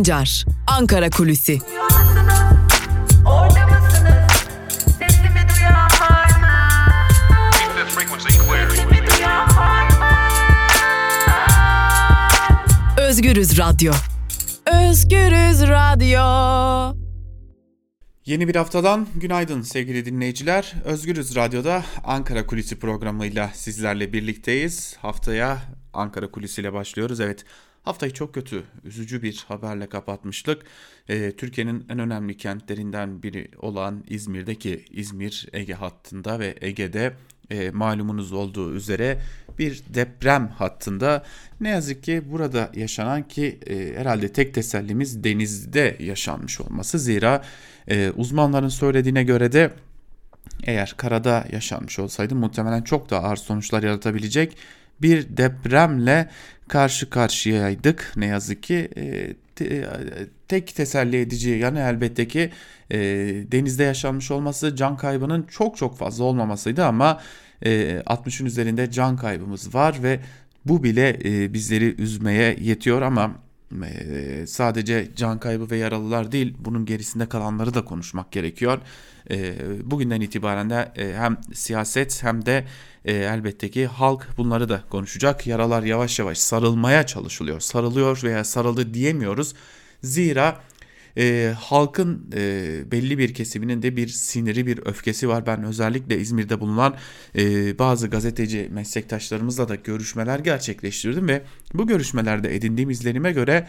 Sancar, Ankara Kulüsi. Özgürüz Radyo. Özgürüz Radyo. Yeni bir haftadan günaydın sevgili dinleyiciler. Özgürüz Radyo'da Ankara Kulisi programıyla sizlerle birlikteyiz. Haftaya Ankara Kulisi ile başlıyoruz. Evet haftayı çok kötü, üzücü bir haberle kapatmıştık. Ee, Türkiye'nin en önemli kentlerinden biri olan İzmir'deki İzmir Ege hattında ve Ege'de e, malumunuz olduğu üzere bir deprem hattında ne yazık ki burada yaşanan ki e, herhalde tek tesellimiz denizde yaşanmış olması zira e, uzmanların söylediğine göre de eğer karada yaşanmış olsaydı muhtemelen çok daha ağır sonuçlar yaratabilecek bir depremle karşı karşıyaydık ne yazık ki. E, te, tek teselli edici yani elbette ki e, denizde yaşanmış olması can kaybının çok çok fazla olmamasıydı ama e, 60'ın üzerinde can kaybımız var ve bu bile e, bizleri üzmeye yetiyor ama sadece can kaybı ve yaralılar değil bunun gerisinde kalanları da konuşmak gerekiyor. Bugünden itibaren de hem siyaset hem de e, elbette ki halk bunları da konuşacak. Yaralar yavaş yavaş sarılmaya çalışılıyor. Sarılıyor veya sarıldı diyemiyoruz. Zira e, halkın e, belli bir kesiminin de bir siniri bir öfkesi var. Ben özellikle İzmir'de bulunan e, bazı gazeteci meslektaşlarımızla da görüşmeler gerçekleştirdim ve bu görüşmelerde edindiğim izlenime göre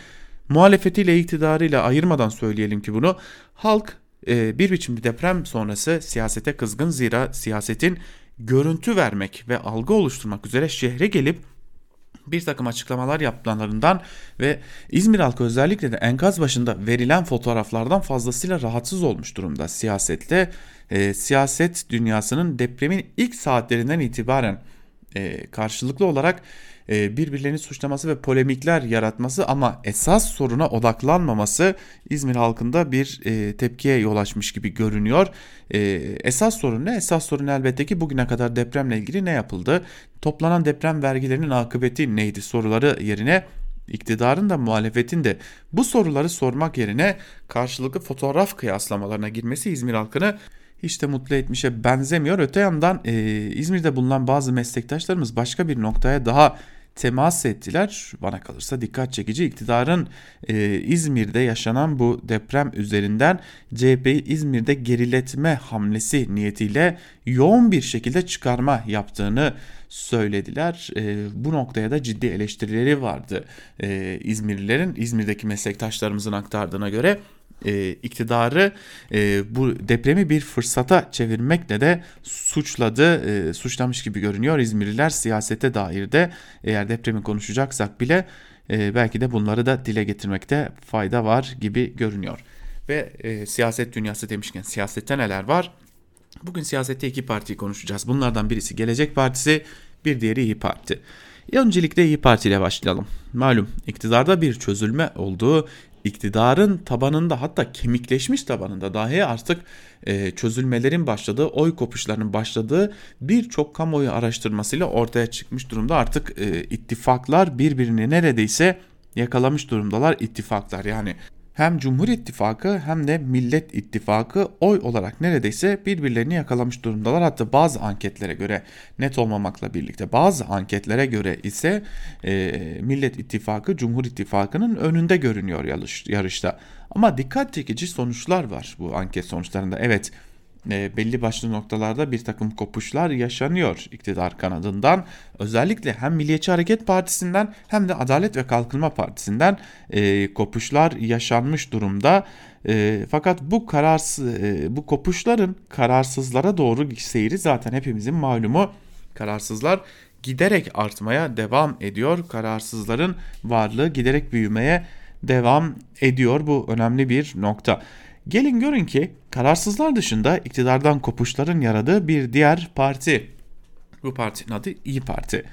muhalefetiyle iktidarıyla ayırmadan söyleyelim ki bunu halk e, bir biçimde deprem sonrası siyasete kızgın zira siyasetin görüntü vermek ve algı oluşturmak üzere şehre gelip bir takım açıklamalar yapmalarından ve İzmir halkı özellikle de enkaz başında verilen fotoğraflardan fazlasıyla rahatsız olmuş durumda siyasette. E, siyaset dünyasının depremin ilk saatlerinden itibaren e, karşılıklı olarak birbirlerini suçlaması ve polemikler yaratması ama esas soruna odaklanmaması İzmir halkında bir e, tepkiye yol açmış gibi görünüyor. E, esas sorun ne? Esas sorun elbette ki bugüne kadar depremle ilgili ne yapıldı? Toplanan deprem vergilerinin akıbeti neydi soruları yerine iktidarın da muhalefetin de bu soruları sormak yerine karşılıklı fotoğraf kıyaslamalarına girmesi İzmir halkını hiç de mutlu etmişe benzemiyor. Öte yandan e, İzmir'de bulunan bazı meslektaşlarımız başka bir noktaya daha temas ettiler. Bana kalırsa dikkat çekici iktidarın e, İzmir'de yaşanan bu deprem üzerinden CHP'yi İzmir'de geriletme hamlesi niyetiyle yoğun bir şekilde çıkarma yaptığını söylediler. E, bu noktaya da ciddi eleştirileri vardı e, İzmirlilerin, İzmir'deki meslektaşlarımızın aktardığına göre e, iktidarı e, bu depremi bir fırsata çevirmekle de suçladı, e, suçlamış gibi görünüyor. İzmirliler siyasete dair de eğer depremi konuşacaksak bile e, belki de bunları da dile getirmekte fayda var gibi görünüyor. Ve e, siyaset dünyası demişken siyasette neler var? Bugün siyasette iki partiyi konuşacağız. Bunlardan birisi Gelecek Partisi, bir diğeri İyi Parti. Öncelikle İyi Parti ile başlayalım. Malum iktidarda bir çözülme olduğu iktidarın tabanında hatta kemikleşmiş tabanında dahi artık e, çözülmelerin başladığı, oy kopuşlarının başladığı birçok kamuoyu araştırmasıyla ortaya çıkmış durumda. Artık e, ittifaklar birbirini neredeyse yakalamış durumdalar ittifaklar. Yani hem Cumhur İttifakı hem de Millet İttifakı oy olarak neredeyse birbirlerini yakalamış durumdalar. Hatta bazı anketlere göre net olmamakla birlikte bazı anketlere göre ise e, Millet İttifakı Cumhur İttifakı'nın önünde görünüyor yarış, yarışta. Ama dikkat çekici sonuçlar var bu anket sonuçlarında. Evet e, belli başlı noktalarda bir takım kopuşlar yaşanıyor iktidar kanadından. Özellikle hem Milliyetçi Hareket Partisi'nden hem de Adalet ve Kalkınma Partisi'nden e, kopuşlar yaşanmış durumda. E, fakat bu kararsız e, bu kopuşların kararsızlara doğru seyri zaten hepimizin malumu. Kararsızlar giderek artmaya devam ediyor. Kararsızların varlığı giderek büyümeye devam ediyor. Bu önemli bir nokta. Gelin görün ki kararsızlar dışında iktidardan kopuşların yaradığı bir diğer parti. Bu partinin adı İyi Parti.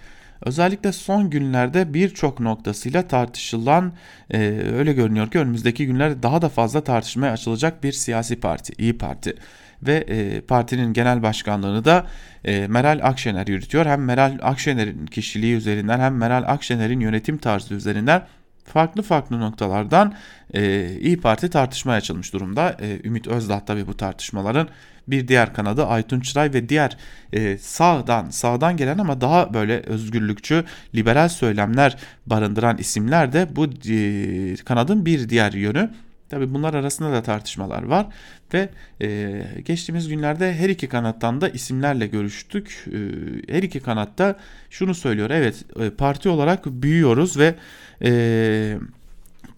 Özellikle son günlerde birçok noktasıyla tartışılan e, öyle görünüyor ki önümüzdeki günlerde daha da fazla tartışmaya açılacak bir siyasi parti İyi Parti ve e, partinin genel başkanlığını da e, Meral Akşener yürütüyor. Hem Meral Akşener'in kişiliği üzerinden hem Meral Akşener'in yönetim tarzı üzerinden farklı farklı noktalardan e, İyi Parti tartışmaya açılmış durumda. E, Ümit Özdağ tabii bu tartışmaların bir diğer kanadı Aytun Çıray ve diğer e, sağdan sağdan gelen ama daha böyle özgürlükçü liberal söylemler barındıran isimler de bu e, kanadın bir diğer yönü. Tabi bunlar arasında da tartışmalar var ve e, geçtiğimiz günlerde her iki kanattan da isimlerle görüştük. E, her iki kanatta şunu söylüyor evet e, parti olarak büyüyoruz ve e,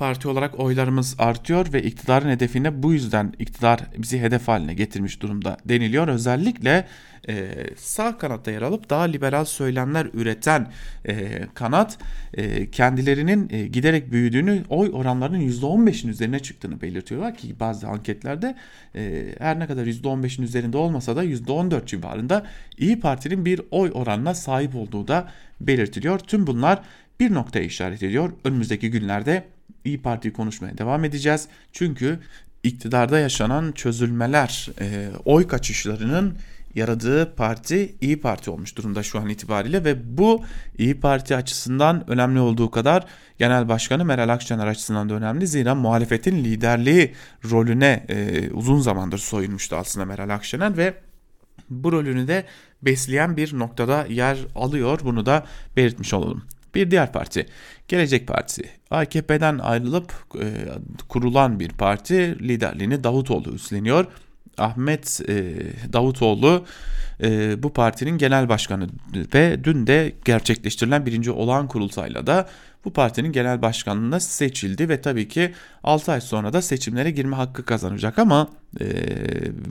parti olarak oylarımız artıyor ve iktidarın hedefine bu yüzden iktidar bizi hedef haline getirmiş durumda deniliyor. Özellikle e, sağ kanatta yer alıp daha liberal söylemler üreten e, kanat e, kendilerinin e, giderek büyüdüğünü oy oranlarının %15'in üzerine çıktığını belirtiyorlar ki bazı anketlerde e, her ne kadar %15'in üzerinde olmasa da %14 civarında İyi Parti'nin bir oy oranına sahip olduğu da belirtiliyor. Tüm bunlar bir noktaya işaret ediyor. Önümüzdeki günlerde İyi Parti'yi konuşmaya devam edeceğiz. Çünkü iktidarda yaşanan çözülmeler, e, oy kaçışlarının yaradığı parti İyi Parti olmuş durumda şu an itibariyle ve bu İyi Parti açısından önemli olduğu kadar Genel Başkanı Meral Akşener açısından da önemli. Zira muhalefetin liderliği rolüne e, uzun zamandır soyunmuştu aslında Meral Akşener ve bu rolünü de besleyen bir noktada yer alıyor. Bunu da belirtmiş olalım. Bir diğer parti Gelecek Partisi. AKP'den ayrılıp e, kurulan bir parti liderliğini Davutoğlu üstleniyor. Ahmet e, Davutoğlu e, bu partinin genel başkanı ve dün de gerçekleştirilen birinci olağan kurultayla da bu partinin genel başkanlığına seçildi ve tabii ki 6 ay sonra da seçimlere girme hakkı kazanacak ama e,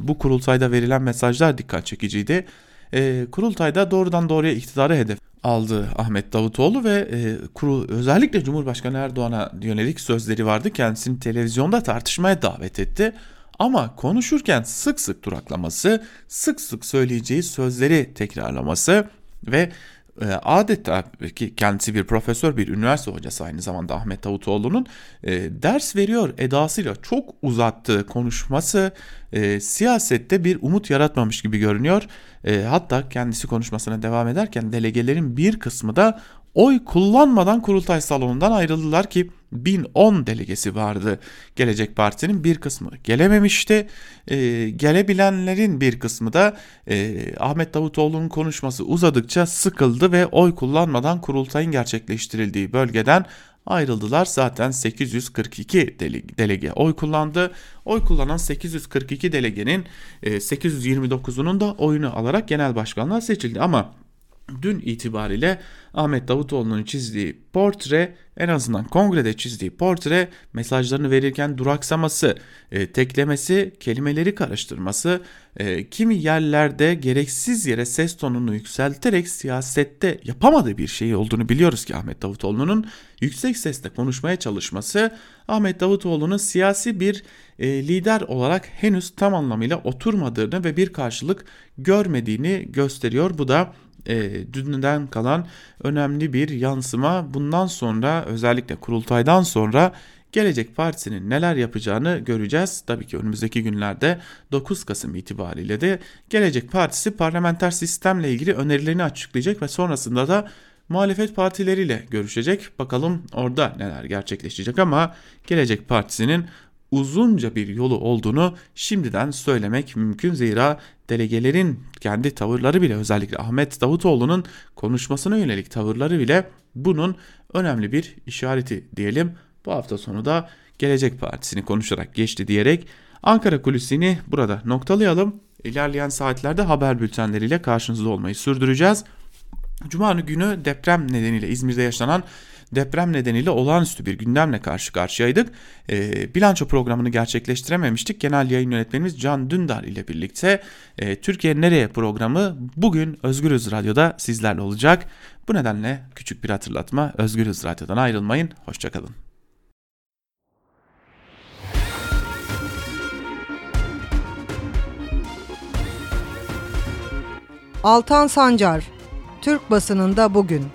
bu kurultayda verilen mesajlar dikkat çekiciydi. E, kurultayda doğrudan doğruya iktidarı hedef aldı Ahmet Davutoğlu ve e, kuru, özellikle Cumhurbaşkanı Erdoğan'a yönelik sözleri vardı. Kendisini televizyonda tartışmaya davet etti. Ama konuşurken sık sık duraklaması, sık sık söyleyeceği sözleri tekrarlaması ve adeta ki kendisi bir profesör, bir üniversite hocası aynı zamanda Ahmet Davutoğlu'nun e, ders veriyor edasıyla çok uzattığı konuşması e, siyasette bir umut yaratmamış gibi görünüyor. E, hatta kendisi konuşmasına devam ederken delegelerin bir kısmı da oy kullanmadan kurultay salonundan ayrıldılar ki 1010 delegesi vardı. Gelecek Parti'nin bir kısmı gelememişti. Ee, gelebilenlerin bir kısmı da e, Ahmet Davutoğlu'nun konuşması uzadıkça sıkıldı ve oy kullanmadan kurultayın gerçekleştirildiği bölgeden ayrıldılar. Zaten 842 delege oy kullandı. Oy kullanan 842 delegenin 829'unun e, da oyunu alarak genel başkanlığa seçildi. Ama dün itibariyle Ahmet Davutoğlu'nun çizdiği portre en azından kongrede çizdiği portre mesajlarını verirken duraksaması, e, teklemesi, kelimeleri karıştırması, e, kimi yerlerde gereksiz yere ses tonunu yükselterek siyasette yapamadığı bir şey olduğunu biliyoruz ki Ahmet Davutoğlu'nun yüksek sesle konuşmaya çalışması Ahmet Davutoğlu'nun siyasi bir e, lider olarak henüz tam anlamıyla oturmadığını ve bir karşılık görmediğini gösteriyor. Bu da e, dünden kalan önemli bir yansıma. Bundan sonra özellikle kurultaydan sonra Gelecek Partisi'nin neler yapacağını göreceğiz. Tabii ki önümüzdeki günlerde 9 Kasım itibariyle de Gelecek Partisi parlamenter sistemle ilgili önerilerini açıklayacak ve sonrasında da muhalefet partileriyle görüşecek. Bakalım orada neler gerçekleşecek ama Gelecek Partisi'nin uzunca bir yolu olduğunu şimdiden söylemek mümkün. Zira delegelerin kendi tavırları bile özellikle Ahmet Davutoğlu'nun konuşmasına yönelik tavırları bile bunun önemli bir işareti diyelim. Bu hafta sonu da Gelecek Partisi'ni konuşarak geçti diyerek Ankara Kulisi'ni burada noktalayalım. İlerleyen saatlerde haber bültenleriyle karşınızda olmayı sürdüreceğiz. Cuma günü deprem nedeniyle İzmir'de yaşanan deprem nedeniyle olağanüstü bir gündemle karşı karşıyaydık. E, bilanço programını gerçekleştirememiştik. Genel yayın yönetmenimiz Can Dündar ile birlikte e, Türkiye Nereye programı bugün Özgürüz Radyo'da sizlerle olacak. Bu nedenle küçük bir hatırlatma Özgürüz Radyo'dan ayrılmayın. Hoşçakalın. Altan Sancar, Türk basınında bugün.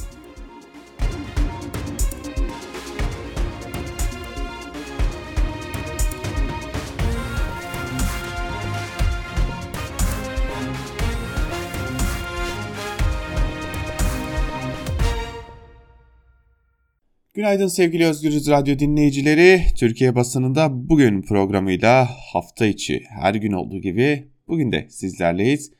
Günaydın sevgili Özgürüz Radyo dinleyicileri. Türkiye basınında bugün programıyla hafta içi her gün olduğu gibi bugün de sizlerleyiz.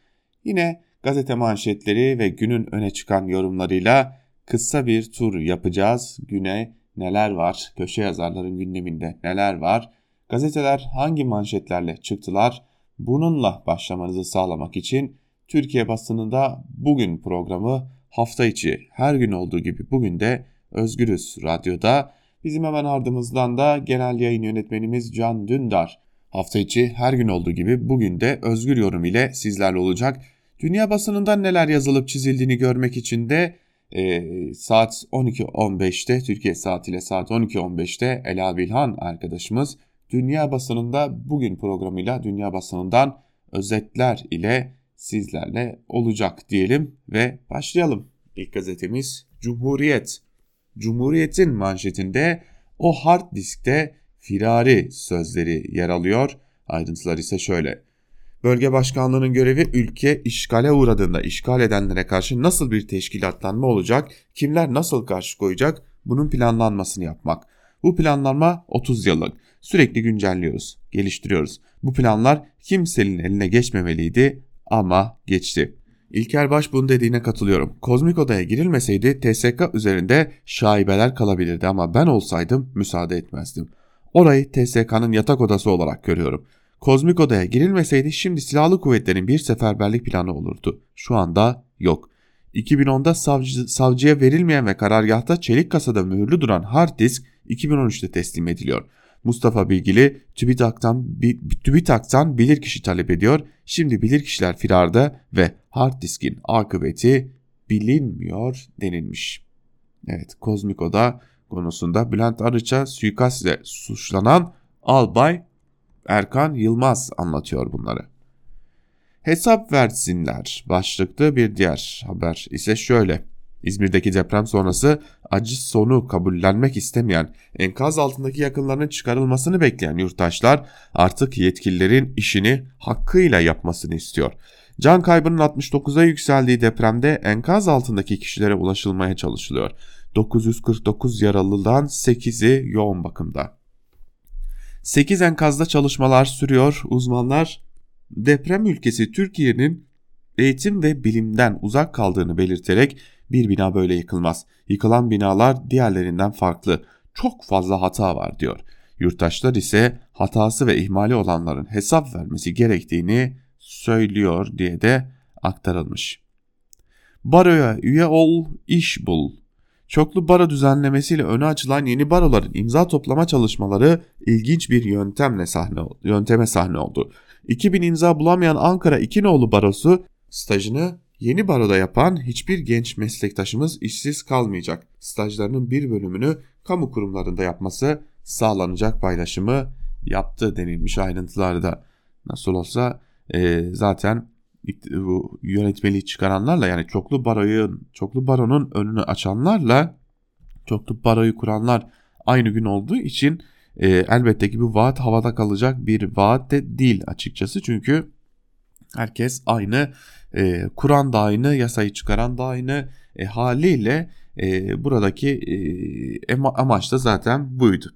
Yine gazete manşetleri ve günün öne çıkan yorumlarıyla kısa bir tur yapacağız. Güne neler var? Köşe yazarların gündeminde neler var? Gazeteler hangi manşetlerle çıktılar? Bununla başlamanızı sağlamak için Türkiye basınında bugün programı hafta içi her gün olduğu gibi bugün de Özgürüz Radyo'da. Bizim hemen ardımızdan da genel yayın yönetmenimiz Can Dündar. Hafta içi her gün olduğu gibi bugün de özgür yorum ile sizlerle olacak. Dünya basınından neler yazılıp çizildiğini görmek için de e, saat 12.15'te Türkiye saatiyle saat 12.15'te Ela Bilhan arkadaşımız Dünya basınında bugün programıyla Dünya basınından özetler ile sizlerle olacak diyelim ve başlayalım. İlk gazetemiz Cumhuriyet. Cumhuriyet'in manşetinde o hard diskte firari sözleri yer alıyor. Ayrıntılar ise şöyle. Bölge başkanlığının görevi ülke işgale uğradığında işgal edenlere karşı nasıl bir teşkilatlanma olacak, kimler nasıl karşı koyacak bunun planlanmasını yapmak. Bu planlanma 30 yıllık. Sürekli güncelliyoruz, geliştiriyoruz. Bu planlar kimsenin eline geçmemeliydi ama geçti. İlker Baş bunun dediğine katılıyorum. Kozmik odaya girilmeseydi TSK üzerinde şaibeler kalabilirdi ama ben olsaydım müsaade etmezdim. Orayı TSK'nın yatak odası olarak görüyorum. Kozmik odaya girilmeseydi şimdi silahlı kuvvetlerin bir seferberlik planı olurdu. Şu anda yok. 2010'da savcı, savcıya verilmeyen ve karargahta çelik kasada mühürlü duran hard disk 2013'te teslim ediliyor. Mustafa Bilgili TÜBİTAK'tan, TÜBİTAK'tan bilirkişi talep ediyor. Şimdi bilirkişiler firarda ve hard diskin akıbeti bilinmiyor denilmiş. Evet Kozmiko'da konusunda Bülent Arıç'a suikastle suçlanan Albay Erkan Yılmaz anlatıyor bunları. Hesap versinler başlıklı bir diğer haber ise şöyle. İzmir'deki deprem sonrası acı sonu kabullenmek istemeyen, enkaz altındaki yakınlarının çıkarılmasını bekleyen yurttaşlar artık yetkililerin işini hakkıyla yapmasını istiyor. Can kaybının 69'a yükseldiği depremde enkaz altındaki kişilere ulaşılmaya çalışılıyor. 949 yaralıdan 8'i yoğun bakımda. 8 enkazda çalışmalar sürüyor. Uzmanlar deprem ülkesi Türkiye'nin eğitim ve bilimden uzak kaldığını belirterek bir bina böyle yıkılmaz. Yıkılan binalar diğerlerinden farklı. Çok fazla hata var diyor. Yurttaşlar ise hatası ve ihmali olanların hesap vermesi gerektiğini söylüyor diye de aktarılmış. Baroya üye ol, iş bul. Çoklu baro düzenlemesiyle öne açılan yeni baroların imza toplama çalışmaları ilginç bir yöntemle sahne yönteme sahne oldu. 2000 imza bulamayan Ankara İkinoğlu Barosu stajını Yeni baroda yapan hiçbir genç meslektaşımız işsiz kalmayacak. Stajlarının bir bölümünü kamu kurumlarında yapması sağlanacak paylaşımı yaptı denilmiş ayrıntılarda. Nasıl olsa e, zaten bu yönetmeliği çıkaranlarla yani çoklu baroyu çoklu baronun önünü açanlarla çoklu baroyu kuranlar aynı gün olduğu için e, elbette ki bu vaat havada kalacak bir vaat de değil açıkçası çünkü herkes aynı e, Kur'an da aynı, yasayı çıkaran da aynı e, haliyle e, buradaki e, amaç da zaten buydu.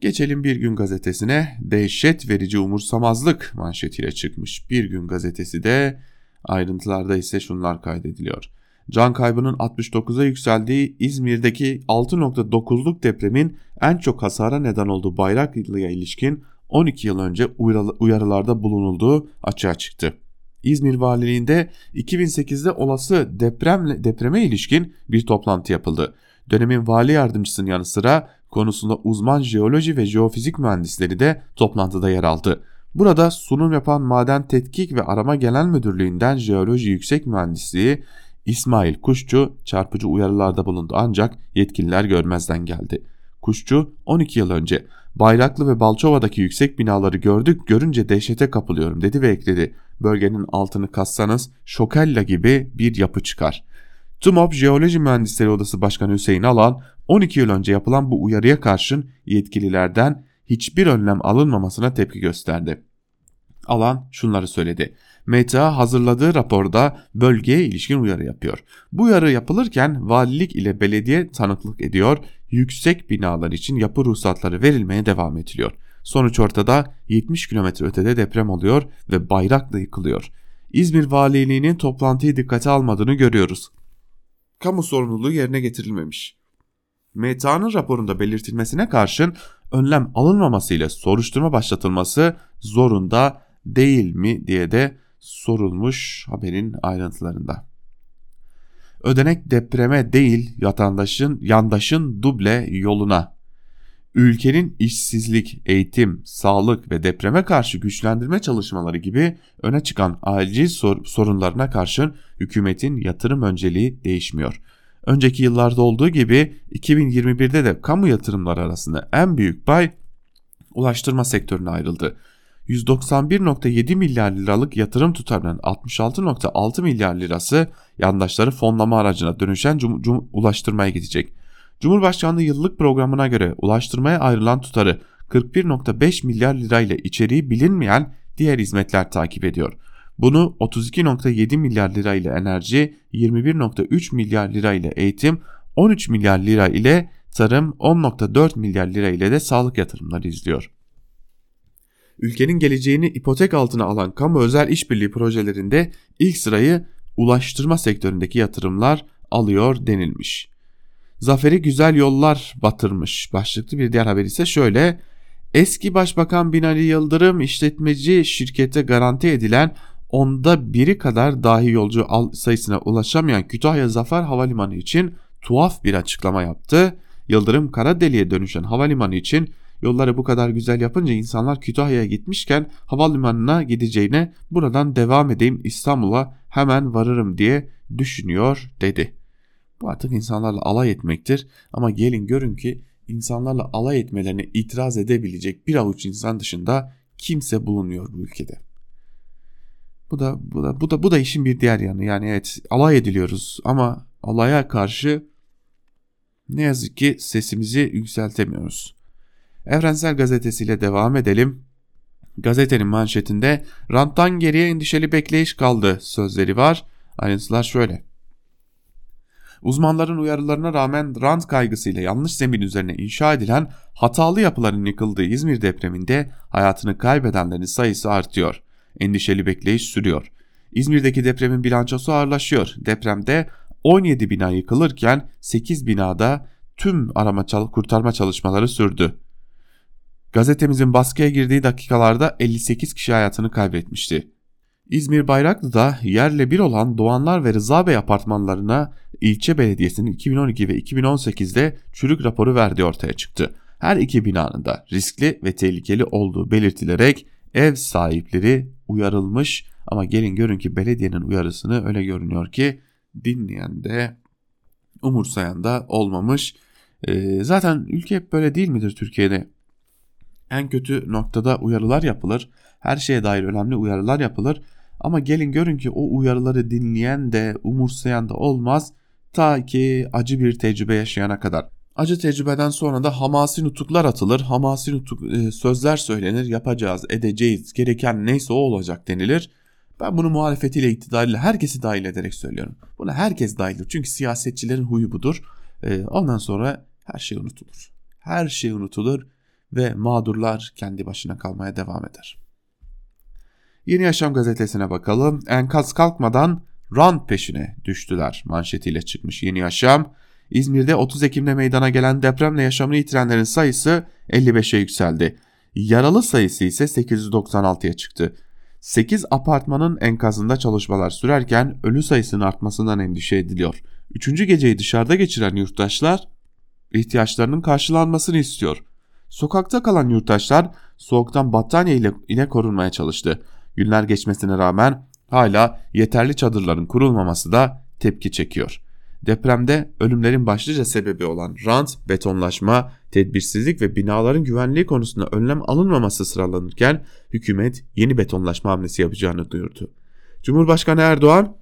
Geçelim Bir Gün gazetesine dehşet verici umursamazlık manşetiyle çıkmış. Bir Gün gazetesi de ayrıntılarda ise şunlar kaydediliyor. Can kaybının 69'a yükseldiği İzmir'deki 6.9'luk depremin en çok hasara neden olduğu Bayraklı'ya ilişkin 12 yıl önce uyarılarda bulunulduğu açığa çıktı. İzmir Valiliğinde 2008'de olası depremle, depreme ilişkin bir toplantı yapıldı. Dönemin vali yardımcısının yanı sıra konusunda uzman jeoloji ve jeofizik mühendisleri de toplantıda yer aldı. Burada sunum yapan Maden Tetkik ve Arama Genel Müdürlüğü'nden Jeoloji Yüksek Mühendisliği İsmail Kuşçu çarpıcı uyarılarda bulundu ancak yetkililer görmezden geldi. Kuşçu 12 yıl önce Bayraklı ve Balçova'daki yüksek binaları gördük görünce dehşete kapılıyorum dedi ve ekledi. Bölgenin altını kassanız Şokella gibi bir yapı çıkar. TUMOP Jeoloji Mühendisleri Odası Başkanı Hüseyin Alan 12 yıl önce yapılan bu uyarıya karşın yetkililerden hiçbir önlem alınmamasına tepki gösterdi. Alan şunları söyledi. MTA hazırladığı raporda bölgeye ilişkin uyarı yapıyor. Bu uyarı yapılırken valilik ile belediye tanıklık ediyor, yüksek binalar için yapı ruhsatları verilmeye devam ediliyor. Sonuç ortada 70 kilometre ötede deprem oluyor ve bayrak da yıkılıyor. İzmir Valiliğinin toplantıyı dikkate almadığını görüyoruz. Kamu sorumluluğu yerine getirilmemiş. MTA'nın raporunda belirtilmesine karşın önlem alınmamasıyla soruşturma başlatılması zorunda değil mi diye de sorulmuş haberin ayrıntılarında. Ödenek depreme değil vatandaşın yandaşın duble yoluna. Ülkenin işsizlik, eğitim, sağlık ve depreme karşı güçlendirme çalışmaları gibi öne çıkan acil sor sorunlarına karşın hükümetin yatırım önceliği değişmiyor. Önceki yıllarda olduğu gibi 2021'de de kamu yatırımları arasında en büyük pay ulaştırma sektörüne ayrıldı. 191.7 milyar liralık yatırım tutarının 66.6 milyar lirası yandaşları fonlama aracına dönüşen cum- cum- ulaştırmaya gidecek. Cumhurbaşkanlığı yıllık programına göre ulaştırmaya ayrılan tutarı 41.5 milyar lirayla içeriği bilinmeyen diğer hizmetler takip ediyor. Bunu 32.7 milyar lira ile enerji, 21.3 milyar lira ile eğitim, 13 milyar lira ile tarım, 10.4 milyar lira ile de sağlık yatırımları izliyor. Ülkenin geleceğini ipotek altına alan kamu özel işbirliği projelerinde ilk sırayı ulaştırma sektöründeki yatırımlar alıyor denilmiş. Zaferi güzel yollar batırmış. Başlıklı bir diğer haber ise şöyle. Eski Başbakan Binali Yıldırım işletmeci şirkete garanti edilen onda biri kadar dahi yolcu sayısına ulaşamayan Kütahya Zafer Havalimanı için tuhaf bir açıklama yaptı. Yıldırım kara deliğe dönüşen havalimanı için yolları bu kadar güzel yapınca insanlar Kütahya'ya gitmişken havalimanına gideceğine buradan devam edeyim İstanbul'a hemen varırım diye düşünüyor dedi. Bu artık insanlarla alay etmektir ama gelin görün ki insanlarla alay etmelerine itiraz edebilecek bir avuç insan dışında kimse bulunuyor bu ülkede. Bu da bu da bu da bu da işin bir diğer yanı. Yani evet alay ediliyoruz ama alaya karşı ne yazık ki sesimizi yükseltemiyoruz. Evrensel Gazetesi'yle devam edelim. Gazetenin manşetinde ranttan geriye endişeli bekleyiş kaldı sözleri var. Ayrıntılar şöyle. Uzmanların uyarılarına rağmen rant kaygısıyla yanlış zemin üzerine inşa edilen hatalı yapıların yıkıldığı İzmir depreminde hayatını kaybedenlerin sayısı artıyor. Endişeli bekleyiş sürüyor. İzmir'deki depremin bilançosu ağırlaşıyor. Depremde 17 bina yıkılırken 8 binada tüm arama kurtarma çalışmaları sürdü. Gazetemizin baskıya girdiği dakikalarda 58 kişi hayatını kaybetmişti. İzmir Bayraklı'da yerle bir olan Doğanlar ve Rıza Bey apartmanlarına ilçe belediyesinin 2012 ve 2018'de çürük raporu verdiği ortaya çıktı. Her iki binanın da riskli ve tehlikeli olduğu belirtilerek ev sahipleri uyarılmış ama gelin görün ki belediyenin uyarısını öyle görünüyor ki dinleyen de umursayan da olmamış. Ee, zaten ülke hep böyle değil midir Türkiye'de? En kötü noktada uyarılar yapılır. Her şeye dair önemli uyarılar yapılır. Ama gelin görün ki o uyarıları dinleyen de umursayan da olmaz ta ki acı bir tecrübe yaşayana kadar. Acı tecrübeden sonra da hamasi nutuklar atılır, hamasi nutuk e, sözler söylenir, yapacağız, edeceğiz, gereken neyse o olacak denilir. Ben bunu muhalefetiyle, iktidarıyla herkesi dahil ederek söylüyorum. Buna herkes dahildir çünkü siyasetçilerin huyu budur. E, ondan sonra her şey unutulur. Her şey unutulur ve mağdurlar kendi başına kalmaya devam eder. Yeni Yaşam gazetesine bakalım. Enkaz kalkmadan rant peşine düştüler manşetiyle çıkmış Yeni Yaşam. İzmir'de 30 Ekim'de meydana gelen depremle yaşamını yitirenlerin sayısı 55'e yükseldi. Yaralı sayısı ise 896'ya çıktı. 8 apartmanın enkazında çalışmalar sürerken ölü sayısının artmasından endişe ediliyor. Üçüncü geceyi dışarıda geçiren yurttaşlar ihtiyaçlarının karşılanmasını istiyor. Sokakta kalan yurttaşlar soğuktan battaniye ile, ile korunmaya çalıştı. Günler geçmesine rağmen hala yeterli çadırların kurulmaması da tepki çekiyor. Depremde ölümlerin başlıca sebebi olan rant, betonlaşma, tedbirsizlik ve binaların güvenliği konusunda önlem alınmaması sıralanırken hükümet yeni betonlaşma hamlesi yapacağını duyurdu. Cumhurbaşkanı Erdoğan,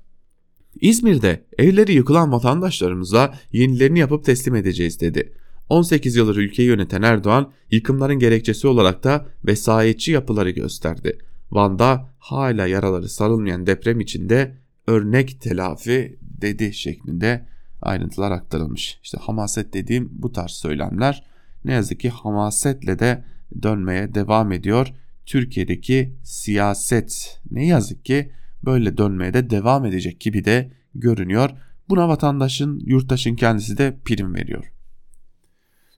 İzmir'de evleri yıkılan vatandaşlarımıza yenilerini yapıp teslim edeceğiz dedi. 18 yıldır ülkeyi yöneten Erdoğan yıkımların gerekçesi olarak da vesayetçi yapıları gösterdi. Van'da hala yaraları sarılmayan deprem içinde örnek telafi dedi şeklinde ayrıntılar aktarılmış. İşte hamaset dediğim bu tarz söylemler ne yazık ki hamasetle de dönmeye devam ediyor. Türkiye'deki siyaset ne yazık ki böyle dönmeye de devam edecek gibi de görünüyor. Buna vatandaşın, yurttaşın kendisi de prim veriyor.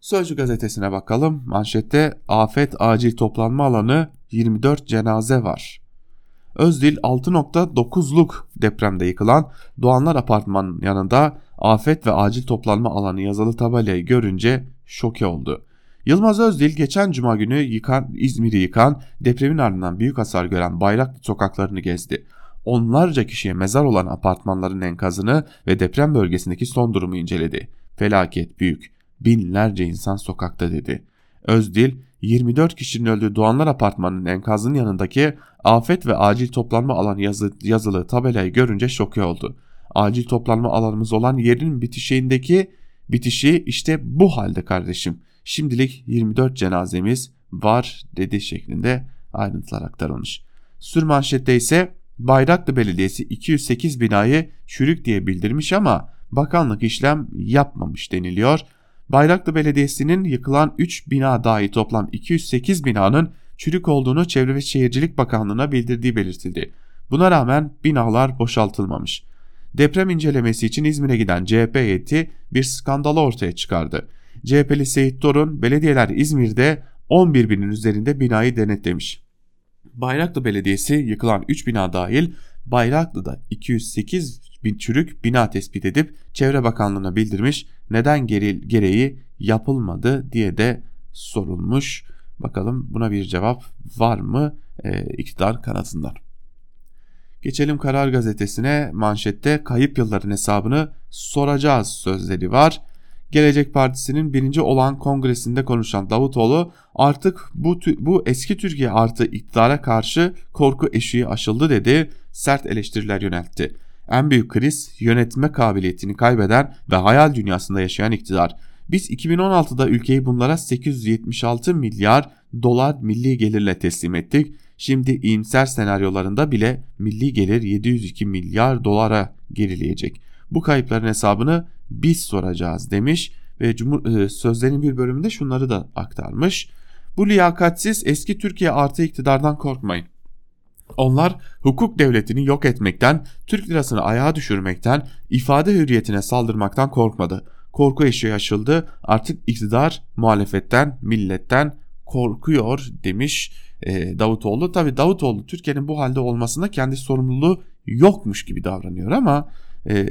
Sözcü gazetesine bakalım. Manşette afet acil toplanma alanı 24 cenaze var. Özdil 6.9'luk depremde yıkılan Doğanlar Apartman yanında afet ve acil toplanma alanı yazılı tabelayı görünce şoke oldu. Yılmaz Özdil geçen cuma günü yıkan, İzmir'i yıkan depremin ardından büyük hasar gören Bayraklı sokaklarını gezdi. Onlarca kişiye mezar olan apartmanların enkazını ve deprem bölgesindeki son durumu inceledi. Felaket büyük. Binlerce insan sokakta dedi. Özdil 24 kişinin öldüğü Doğanlar Apartmanı'nın enkazının yanındaki afet ve acil toplanma alanı yazı, yazılı tabelayı görünce şoke oldu. Acil toplanma alanımız olan yerin bitişiğindeki bitişi işte bu halde kardeşim. Şimdilik 24 cenazemiz var dedi şeklinde ayrıntılar aktarılmış. Sürmanşette ise Bayraklı Belediyesi 208 binayı çürük diye bildirmiş ama bakanlık işlem yapmamış deniliyor. Bayraklı Belediyesi'nin yıkılan 3 bina dahil toplam 208 binanın çürük olduğunu Çevre ve Şehircilik Bakanlığı'na bildirdiği belirtildi. Buna rağmen binalar boşaltılmamış. Deprem incelemesi için İzmir'e giden CHP heyeti bir skandalı ortaya çıkardı. CHP'li Seyit Torun belediyeler İzmir'de 11 binin üzerinde binayı denetlemiş. Bayraklı Belediyesi yıkılan 3 bina dahil Bayraklı'da 208 bin çürük bina tespit edip Çevre Bakanlığı'na bildirmiş neden geri, gereği yapılmadı diye de sorulmuş. Bakalım buna bir cevap var mı e, iktidar kanatından. Geçelim Karar Gazetesi'ne manşette kayıp yılların hesabını soracağız sözleri var. Gelecek Partisi'nin birinci olan kongresinde konuşan Davutoğlu artık bu, bu eski Türkiye artı iktidara karşı korku eşiği aşıldı dedi, sert eleştiriler yöneltti. En büyük kriz yönetme kabiliyetini kaybeden ve hayal dünyasında yaşayan iktidar. Biz 2016'da ülkeyi bunlara 876 milyar dolar milli gelirle teslim ettik. Şimdi iyimser senaryolarında bile milli gelir 702 milyar dolara gerileyecek. Bu kayıpların hesabını biz soracağız demiş ve Cumhur, e, sözlerin bir bölümünde şunları da aktarmış. Bu liyakatsiz eski Türkiye artı iktidardan korkmayın. Onlar hukuk devletini yok etmekten, Türk lirasını ayağa düşürmekten, ifade hürriyetine saldırmaktan korkmadı. Korku eşiği aşıldı. Artık iktidar muhalefetten, milletten korkuyor demiş e, Davutoğlu. Tabi Davutoğlu Türkiye'nin bu halde olmasında kendi sorumluluğu yokmuş gibi davranıyor ama e,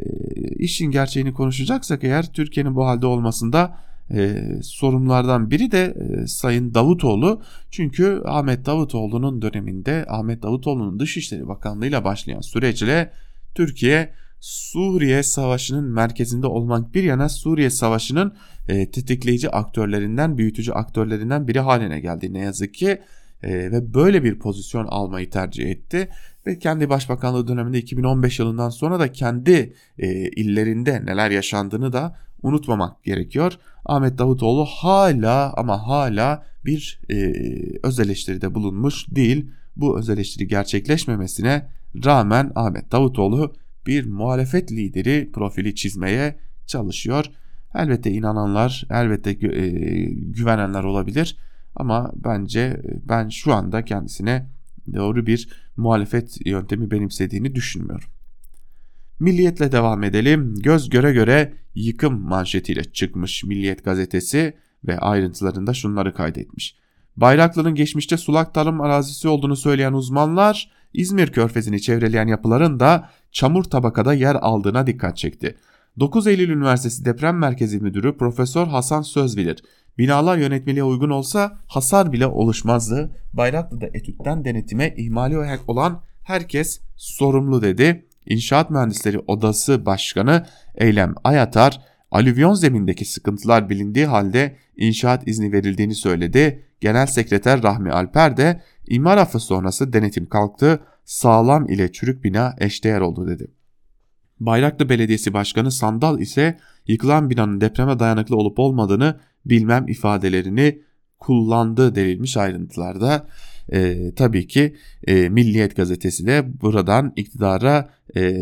işin gerçeğini konuşacaksak eğer Türkiye'nin bu halde olmasında e, sorunlardan biri de e, Sayın Davutoğlu. Çünkü Ahmet Davutoğlu'nun döneminde Ahmet Davutoğlu'nun Dışişleri Bakanlığı'yla başlayan süreçle Türkiye Suriye Savaşı'nın merkezinde olmak bir yana Suriye Savaşı'nın e, tetikleyici aktörlerinden, büyütücü aktörlerinden biri haline geldi ne yazık ki. E, ve böyle bir pozisyon almayı tercih etti ve kendi başbakanlığı döneminde 2015 yılından sonra da kendi e, illerinde neler yaşandığını da unutmamak gerekiyor. Ahmet Davutoğlu hala ama hala bir e, öz eleştiride bulunmuş değil. Bu öz eleştiri gerçekleşmemesine rağmen Ahmet Davutoğlu bir muhalefet lideri profili çizmeye çalışıyor. Elbette inananlar, elbette e, güvenenler olabilir ama bence ben şu anda kendisine doğru bir muhalefet yöntemi benimsediğini düşünmüyorum. Milliyetle devam edelim. Göz göre göre yıkım manşetiyle çıkmış Milliyet gazetesi ve ayrıntılarında şunları kaydetmiş. Bayraklı'nın geçmişte sulak tarım arazisi olduğunu söyleyen uzmanlar İzmir körfezini çevreleyen yapıların da çamur tabakada yer aldığına dikkat çekti. 9 Eylül Üniversitesi Deprem Merkezi Müdürü Profesör Hasan Sözbilir, binalar yönetmeliğe uygun olsa hasar bile oluşmazdı. Bayraklı'da etütten denetime ihmali olan herkes sorumlu dedi. İnşaat Mühendisleri Odası Başkanı Eylem Ayatar, alüvyon zemindeki sıkıntılar bilindiği halde inşaat izni verildiğini söyledi. Genel Sekreter Rahmi Alper de imar affı sonrası denetim kalktı, sağlam ile çürük bina eşdeğer oldu dedi. Bayraklı Belediyesi Başkanı Sandal ise yıkılan binanın depreme dayanıklı olup olmadığını bilmem ifadelerini kullandı denilmiş ayrıntılarda. E, tabii ki e, Milliyet gazetesi de buradan iktidara e,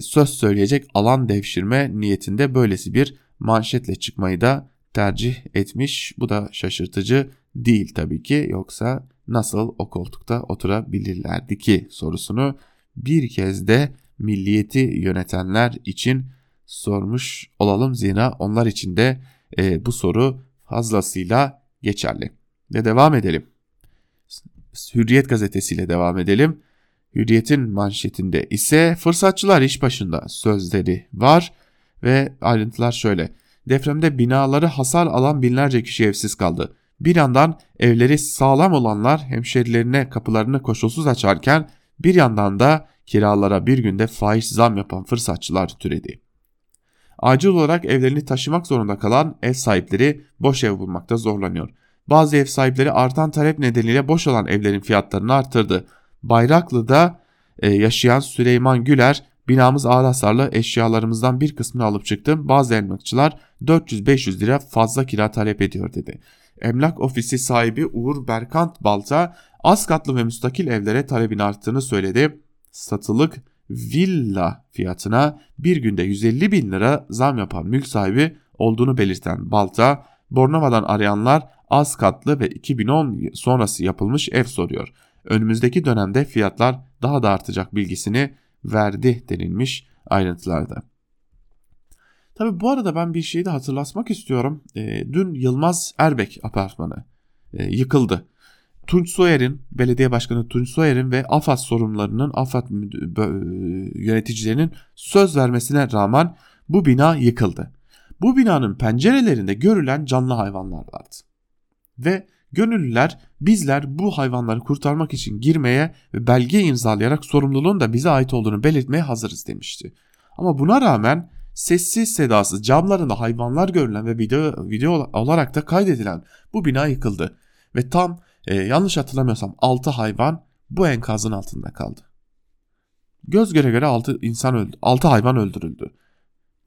söz söyleyecek alan devşirme niyetinde böylesi bir manşetle çıkmayı da tercih etmiş. Bu da şaşırtıcı değil tabii ki yoksa nasıl o koltukta oturabilirlerdi ki sorusunu bir kez de milliyeti yönetenler için sormuş olalım zira onlar için de e, bu soru fazlasıyla geçerli. Ve devam edelim. Hürriyet gazetesiyle devam edelim. Hürriyet'in manşetinde ise fırsatçılar iş başında sözleri var ve ayrıntılar şöyle. Depremde binaları hasar alan binlerce kişi evsiz kaldı. Bir yandan evleri sağlam olanlar hemşerilerine kapılarını koşulsuz açarken bir yandan da kiralara bir günde faiz zam yapan fırsatçılar türedi. Acil olarak evlerini taşımak zorunda kalan ev sahipleri boş ev bulmakta zorlanıyor. Bazı ev sahipleri artan talep nedeniyle boş olan evlerin fiyatlarını arttırdı. Bayraklı'da e, yaşayan Süleyman Güler binamız ağır hasarlı eşyalarımızdan bir kısmını alıp çıktım. Bazı emlakçılar 400-500 lira fazla kira talep ediyor dedi. Emlak ofisi sahibi Uğur Berkant Balta az katlı ve müstakil evlere talebin arttığını söyledi. Satılık villa fiyatına bir günde 150 bin lira zam yapan mülk sahibi olduğunu belirten Balta, Bornova'dan arayanlar az katlı ve 2010 sonrası yapılmış ev soruyor. Önümüzdeki dönemde fiyatlar daha da artacak bilgisini verdi denilmiş ayrıntılarda. Tabi bu arada ben bir şeyi de hatırlatmak istiyorum. E, dün Yılmaz Erbek apartmanı e, yıkıldı. Tunç Soyer'in, belediye başkanı Tunç Soyer'in ve AFAD sorumlularının, AFAD yöneticilerinin söz vermesine rağmen bu bina yıkıldı. Bu binanın pencerelerinde görülen canlı hayvanlar vardı. Ve gönüllüler bizler bu hayvanları kurtarmak için girmeye ve belge imzalayarak sorumluluğun da bize ait olduğunu belirtmeye hazırız demişti. Ama buna rağmen sessiz sedasız camlarında hayvanlar görülen ve video, video olarak da kaydedilen bu bina yıkıldı. Ve tam e, yanlış hatırlamıyorsam 6 hayvan bu enkazın altında kaldı. Göz göre göre 6 insan öldü. 6 hayvan öldürüldü.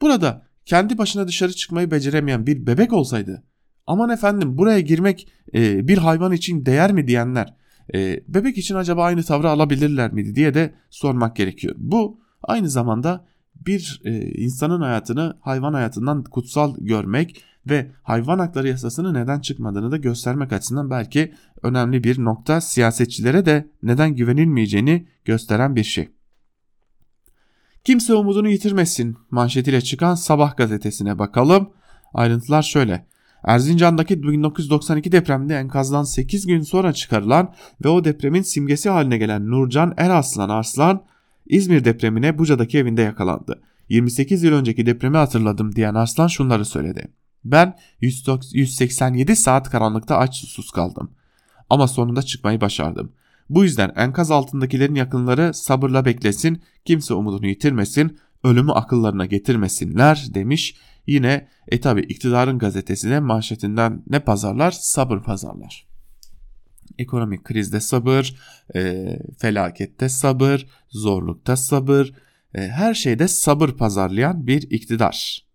Burada kendi başına dışarı çıkmayı beceremeyen bir bebek olsaydı aman efendim buraya girmek e, bir hayvan için değer mi diyenler e, bebek için acaba aynı tavrı alabilirler miydi diye de sormak gerekiyor. Bu aynı zamanda bir e, insanın hayatını hayvan hayatından kutsal görmek ve hayvan hakları yasasının neden çıkmadığını da göstermek açısından belki önemli bir nokta siyasetçilere de neden güvenilmeyeceğini gösteren bir şey. Kimse umudunu yitirmesin manşetiyle çıkan Sabah gazetesine bakalım. Ayrıntılar şöyle. Erzincan'daki 1992 depremde enkazdan 8 gün sonra çıkarılan ve o depremin simgesi haline gelen Nurcan Eraslan Arslan İzmir depremine Buca'daki evinde yakalandı. 28 yıl önceki depremi hatırladım diyen Arslan şunları söyledi. Ben 187 saat karanlıkta aç susuz kaldım. Ama sonunda çıkmayı başardım. Bu yüzden enkaz altındakilerin yakınları sabırla beklesin, kimse umudunu yitirmesin, ölümü akıllarına getirmesinler demiş. Yine e tabi iktidarın gazetesine manşetinden ne pazarlar? Sabır pazarlar. Ekonomik krizde sabır, e, felakette sabır, zorlukta sabır, e, her şeyde sabır pazarlayan bir iktidar.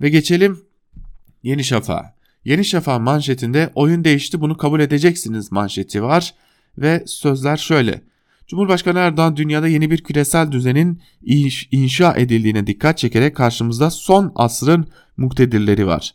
Ve geçelim Yeni Şafak'a. Yeni Şafak manşetinde oyun değişti bunu kabul edeceksiniz manşeti var ve sözler şöyle. Cumhurbaşkanı Erdoğan dünyada yeni bir küresel düzenin inşa edildiğine dikkat çekerek karşımızda son asrın muktedirleri var.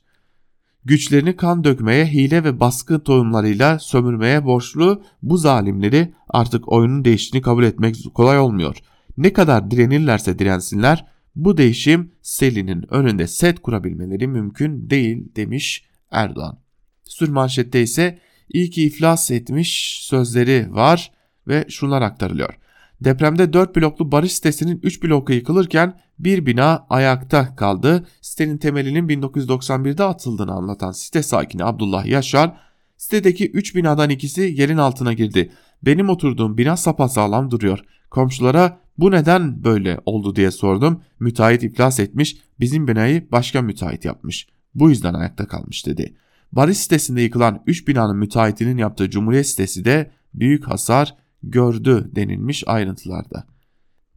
Güçlerini kan dökmeye, hile ve baskı tohumlarıyla sömürmeye borçlu bu zalimleri artık oyunun değiştiğini kabul etmek kolay olmuyor. Ne kadar direnirlerse dirensinler bu değişim selinin önünde set kurabilmeleri mümkün değil demiş Erdoğan. Sür manşette ise iyi ki iflas etmiş sözleri var ve şunlar aktarılıyor. Depremde 4 bloklu barış sitesinin 3 bloku yıkılırken bir bina ayakta kaldı. Sitenin temelinin 1991'de atıldığını anlatan site sakini Abdullah Yaşar, sitedeki 3 binadan ikisi yerin altına girdi. Benim oturduğum bina sapasağlam duruyor. Komşulara bu neden böyle oldu diye sordum. Müteahhit iflas etmiş, bizim binayı başka müteahhit yapmış. Bu yüzden ayakta kalmış dedi. Barış sitesinde yıkılan 3 binanın müteahhitinin yaptığı Cumhuriyet sitesi de büyük hasar gördü denilmiş ayrıntılarda.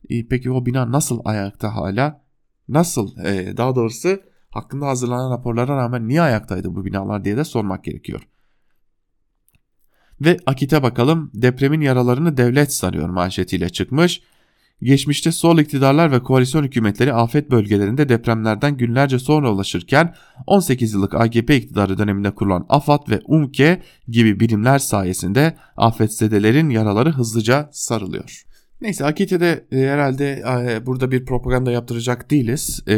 E, peki o bina nasıl ayakta hala? Nasıl? E, daha doğrusu hakkında hazırlanan raporlara rağmen niye ayaktaydı bu binalar diye de sormak gerekiyor. Ve Akit'e bakalım depremin yaralarını devlet sarıyor manşetiyle çıkmış. Geçmişte sol iktidarlar ve koalisyon hükümetleri afet bölgelerinde depremlerden günlerce sonra ulaşırken 18 yıllık AKP iktidarı döneminde kurulan AFAD ve UMKE gibi birimler sayesinde afetzedelerin yaraları hızlıca sarılıyor. Neyse Akite'de e, herhalde e, burada bir propaganda yaptıracak değiliz e,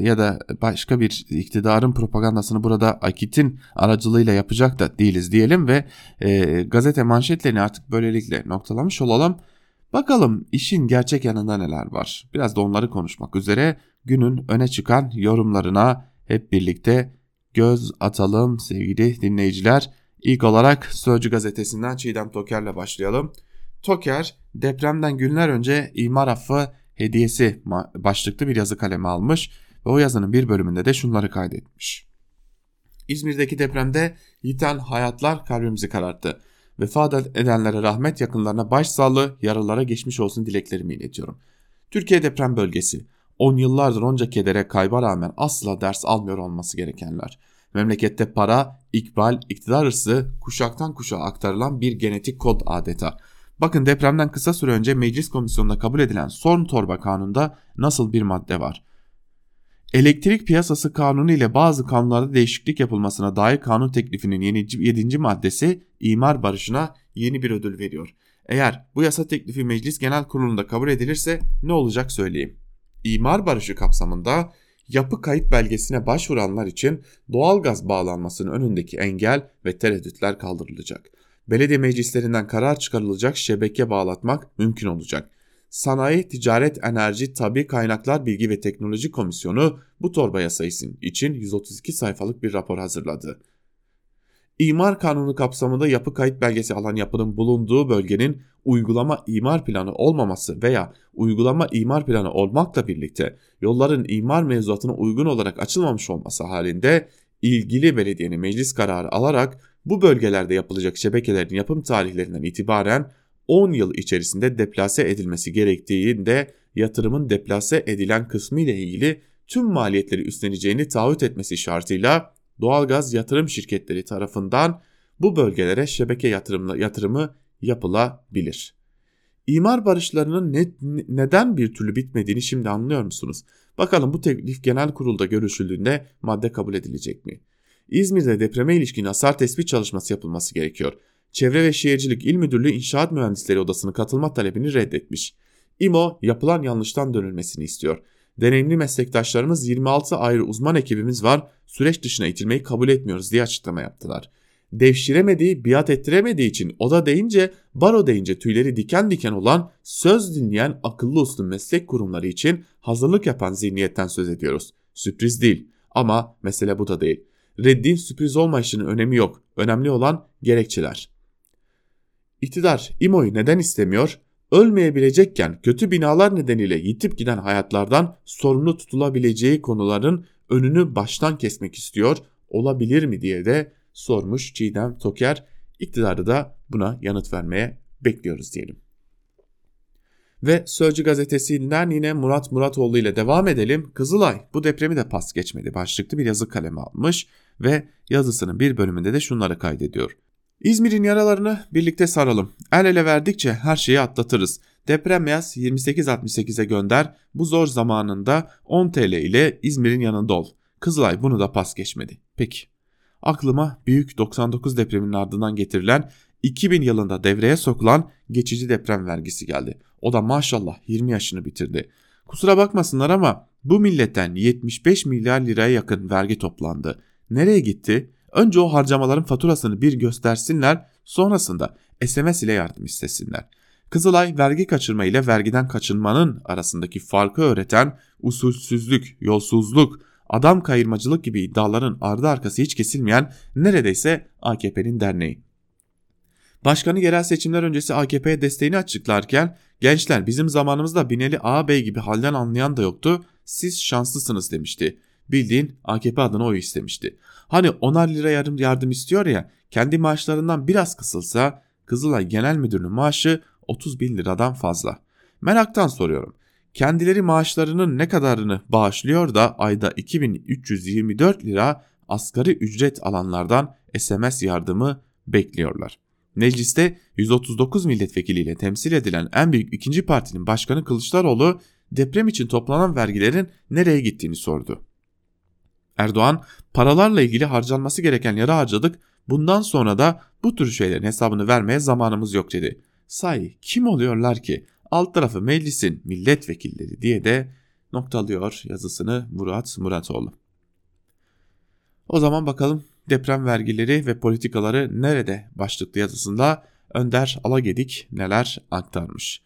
ya da başka bir iktidarın propagandasını burada Akit'in aracılığıyla yapacak da değiliz diyelim ve e, gazete manşetlerini artık böylelikle noktalamış olalım. Bakalım işin gerçek yanında neler var. Biraz da onları konuşmak üzere günün öne çıkan yorumlarına hep birlikte göz atalım sevgili dinleyiciler. İlk olarak Sözcü gazetesinden Çiğdem Toker'le başlayalım. Toker depremden günler önce imar affı hediyesi başlıklı bir yazı kalemi almış ve o yazının bir bölümünde de şunları kaydetmiş. İzmir'deki depremde yiten hayatlar kalbimizi kararttı. Vefat edenlere rahmet, yakınlarına başsağlığı, yaralara geçmiş olsun dileklerimi iletiyorum. Türkiye deprem bölgesi. 10 yıllardır onca kedere kayba rağmen asla ders almıyor olması gerekenler. Memlekette para, ikbal, iktidar hırsı kuşaktan kuşağa aktarılan bir genetik kod adeta. Bakın depremden kısa süre önce meclis komisyonunda kabul edilen son torba kanunda nasıl bir madde var? Elektrik piyasası kanunu ile bazı kanunlarda değişiklik yapılmasına dair kanun teklifinin 7. maddesi imar barışına yeni bir ödül veriyor. Eğer bu yasa teklifi meclis genel kurulunda kabul edilirse ne olacak söyleyeyim. İmar barışı kapsamında yapı kayıt belgesine başvuranlar için doğalgaz bağlanmasının önündeki engel ve tereddütler kaldırılacak. Belediye meclislerinden karar çıkarılacak şebeke bağlatmak mümkün olacak. Sanayi, Ticaret, Enerji, Tabi Kaynaklar Bilgi ve Teknoloji Komisyonu bu torba yasası için 132 sayfalık bir rapor hazırladı. İmar kanunu kapsamında yapı kayıt belgesi alan yapının bulunduğu bölgenin uygulama imar planı olmaması veya uygulama imar planı olmakla birlikte yolların imar mevzuatına uygun olarak açılmamış olması halinde ilgili belediyenin meclis kararı alarak bu bölgelerde yapılacak şebekelerin yapım tarihlerinden itibaren 10 yıl içerisinde deplase edilmesi gerektiğinde yatırımın deplase edilen kısmı ile ilgili tüm maliyetleri üstleneceğini taahhüt etmesi şartıyla doğalgaz yatırım şirketleri tarafından bu bölgelere şebeke yatırımı, yatırımı yapılabilir. İmar barışlarının ne, neden bir türlü bitmediğini şimdi anlıyor musunuz? Bakalım bu teklif genel kurulda görüşüldüğünde madde kabul edilecek mi? İzmir'de depreme ilişkin hasar tespit çalışması yapılması gerekiyor. Çevre ve Şehircilik İl Müdürlüğü İnşaat Mühendisleri Odası'nın katılma talebini reddetmiş. İMO yapılan yanlıştan dönülmesini istiyor. Deneyimli meslektaşlarımız 26 ayrı uzman ekibimiz var süreç dışına itilmeyi kabul etmiyoruz diye açıklama yaptılar. Devşiremediği, biat ettiremediği için oda deyince, baro deyince tüyleri diken diken olan, söz dinleyen akıllı uslu meslek kurumları için hazırlık yapan zihniyetten söz ediyoruz. Sürpriz değil ama mesele bu da değil. Reddin sürpriz olmayışının önemi yok. Önemli olan gerekçeler. İktidar İMO'yu neden istemiyor? Ölmeyebilecekken kötü binalar nedeniyle yitip giden hayatlardan sorumlu tutulabileceği konuların önünü baştan kesmek istiyor olabilir mi diye de sormuş Çiğdem Toker. İktidarı da buna yanıt vermeye bekliyoruz diyelim. Ve Sözcü gazetesinden yine Murat Muratoğlu ile devam edelim. Kızılay bu depremi de pas geçmedi başlıklı bir yazı kalemi almış ve yazısının bir bölümünde de şunları kaydediyor. İzmir'in yaralarını birlikte saralım. El ele verdikçe her şeyi atlatırız. Deprem yaz 28.68'e gönder. Bu zor zamanında 10 TL ile İzmir'in yanında ol. Kızılay bunu da pas geçmedi. Peki. Aklıma büyük 99 depreminin ardından getirilen 2000 yılında devreye sokulan geçici deprem vergisi geldi. O da maşallah 20 yaşını bitirdi. Kusura bakmasınlar ama bu milletten 75 milyar liraya yakın vergi toplandı. Nereye gitti? Önce o harcamaların faturasını bir göstersinler, sonrasında SMS ile yardım istesinler. Kızılay vergi kaçırma ile vergiden kaçınmanın arasındaki farkı öğreten usulsüzlük, yolsuzluk, adam kayırmacılık gibi iddiaların ardı arkası hiç kesilmeyen neredeyse AKP'nin derneği. Başkanı yerel seçimler öncesi AKP'ye desteğini açıklarken gençler bizim zamanımızda Bineli ağabey gibi halden anlayan da yoktu siz şanslısınız demişti. Bildiğin AKP adına oy istemişti. Hani onar lira yardım, yardım istiyor ya kendi maaşlarından biraz kısılsa Kızılay Genel Müdürü'nün maaşı 30 bin liradan fazla. Meraktan soruyorum. Kendileri maaşlarının ne kadarını bağışlıyor da ayda 2324 lira asgari ücret alanlardan SMS yardımı bekliyorlar. Mecliste 139 milletvekiliyle temsil edilen en büyük ikinci partinin başkanı Kılıçdaroğlu deprem için toplanan vergilerin nereye gittiğini sordu. Erdoğan paralarla ilgili harcanması gereken yere harcadık bundan sonra da bu tür şeylerin hesabını vermeye zamanımız yok dedi. Say kim oluyorlar ki alt tarafı meclisin milletvekilleri diye de noktalıyor yazısını Murat Muratoğlu. O zaman bakalım deprem vergileri ve politikaları nerede başlıklı yazısında Önder Alagedik neler aktarmış.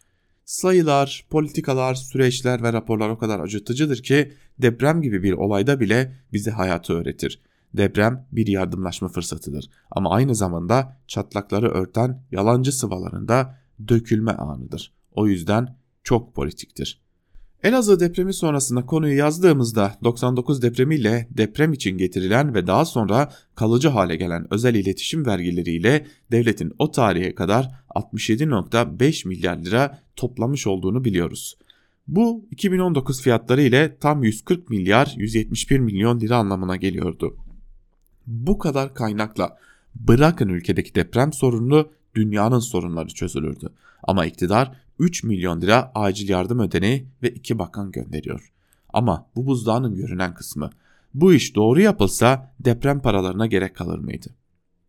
Sayılar, politikalar, süreçler ve raporlar o kadar acıtıcıdır ki deprem gibi bir olayda bile bize hayatı öğretir. Deprem bir yardımlaşma fırsatıdır ama aynı zamanda çatlakları örten yalancı sıvalarında dökülme anıdır. O yüzden çok politiktir. Elazığ depremi sonrasında konuyu yazdığımızda 99 depremiyle deprem için getirilen ve daha sonra kalıcı hale gelen özel iletişim vergileriyle devletin o tarihe kadar 67.5 milyar lira toplamış olduğunu biliyoruz. Bu 2019 fiyatları ile tam 140 milyar 171 milyon lira anlamına geliyordu. Bu kadar kaynakla bırakın ülkedeki deprem sorununu dünyanın sorunları çözülürdü. Ama iktidar 3 milyon lira acil yardım ödeneği ve 2 bakan gönderiyor. Ama bu buzdağının görünen kısmı. Bu iş doğru yapılsa deprem paralarına gerek kalır mıydı?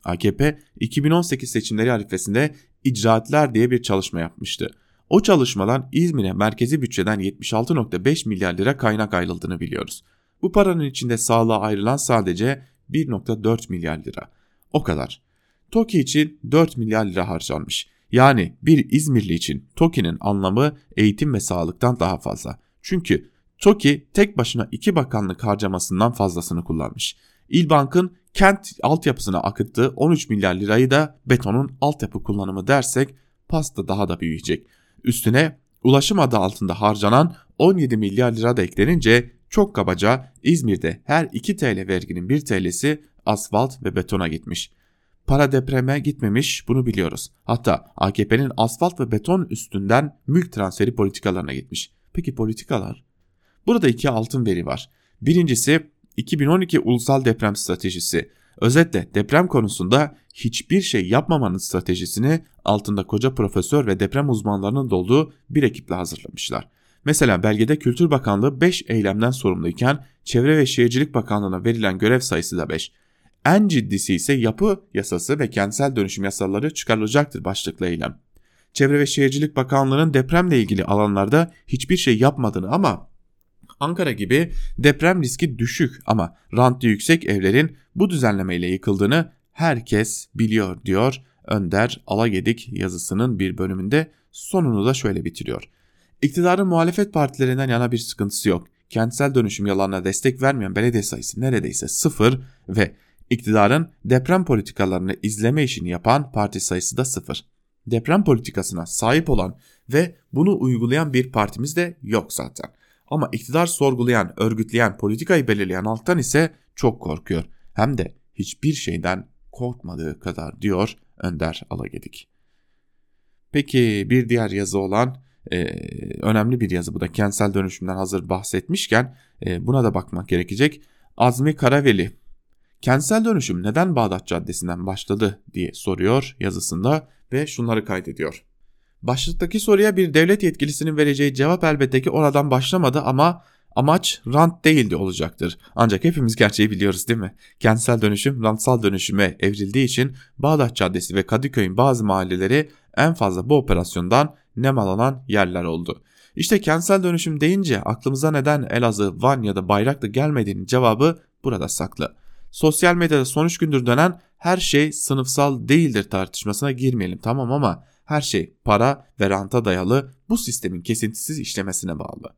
AKP 2018 seçimleri arifesinde icraatler diye bir çalışma yapmıştı. O çalışmadan İzmir'e merkezi bütçeden 76.5 milyar lira kaynak ayrıldığını biliyoruz. Bu paranın içinde sağlığa ayrılan sadece 1.4 milyar lira. O kadar. TOKİ için 4 milyar lira harcanmış. Yani bir İzmirli için TOKİ'nin anlamı eğitim ve sağlıktan daha fazla. Çünkü TOKİ tek başına iki bakanlık harcamasından fazlasını kullanmış. İlbank'ın kent altyapısına akıttığı 13 milyar lirayı da betonun altyapı kullanımı dersek pasta daha da büyüyecek. Üstüne ulaşım adı altında harcanan 17 milyar lira da eklenince çok kabaca İzmir'de her 2 TL verginin 1 TL'si asfalt ve betona gitmiş. Para depreme gitmemiş bunu biliyoruz. Hatta AKP'nin asfalt ve beton üstünden mülk transferi politikalarına gitmiş. Peki politikalar? Burada iki altın veri var. Birincisi 2012 Ulusal Deprem Stratejisi. Özetle deprem konusunda hiçbir şey yapmamanın stratejisini altında koca profesör ve deprem uzmanlarının dolduğu bir ekiple hazırlamışlar. Mesela belgede Kültür Bakanlığı 5 eylemden sorumluyken Çevre ve Şehircilik Bakanlığı'na verilen görev sayısı da 5. En ciddisi ise yapı yasası ve kentsel dönüşüm yasaları çıkarılacaktır başlıklı eylem. Çevre ve Şehircilik Bakanlığı'nın depremle ilgili alanlarda hiçbir şey yapmadığını ama Ankara gibi deprem riski düşük ama rantlı yüksek evlerin bu düzenlemeyle yıkıldığını herkes biliyor diyor Önder Alagedik yazısının bir bölümünde sonunu da şöyle bitiriyor. İktidarın muhalefet partilerinden yana bir sıkıntısı yok. Kentsel dönüşüm yalanına destek vermeyen belediye sayısı neredeyse sıfır ve iktidarın deprem politikalarını izleme işini yapan parti sayısı da sıfır. Deprem politikasına sahip olan ve bunu uygulayan bir partimiz de yok zaten. Ama iktidar sorgulayan, örgütleyen, politikayı belirleyen alttan ise çok korkuyor. Hem de hiçbir şeyden korkmadığı kadar diyor Önder Alagedik. Peki bir diğer yazı olan e, önemli bir yazı bu da kentsel dönüşümden hazır bahsetmişken e, buna da bakmak gerekecek. Azmi Karaveli kentsel dönüşüm neden Bağdat Caddesi'nden başladı diye soruyor yazısında ve şunları kaydediyor. Başlıktaki soruya bir devlet yetkilisinin vereceği cevap elbette ki oradan başlamadı ama amaç rant değildi olacaktır. Ancak hepimiz gerçeği biliyoruz değil mi? Kentsel dönüşüm rantsal dönüşüme evrildiği için Bağdat Caddesi ve Kadıköy'ün bazı mahalleleri en fazla bu operasyondan nemalanan yerler oldu. İşte kentsel dönüşüm deyince aklımıza neden Elazığ, Van ya da Bayraklı gelmediğinin cevabı burada saklı. Sosyal medyada son 3 gündür dönen her şey sınıfsal değildir tartışmasına girmeyelim tamam ama her şey para ve ranta dayalı bu sistemin kesintisiz işlemesine bağlı.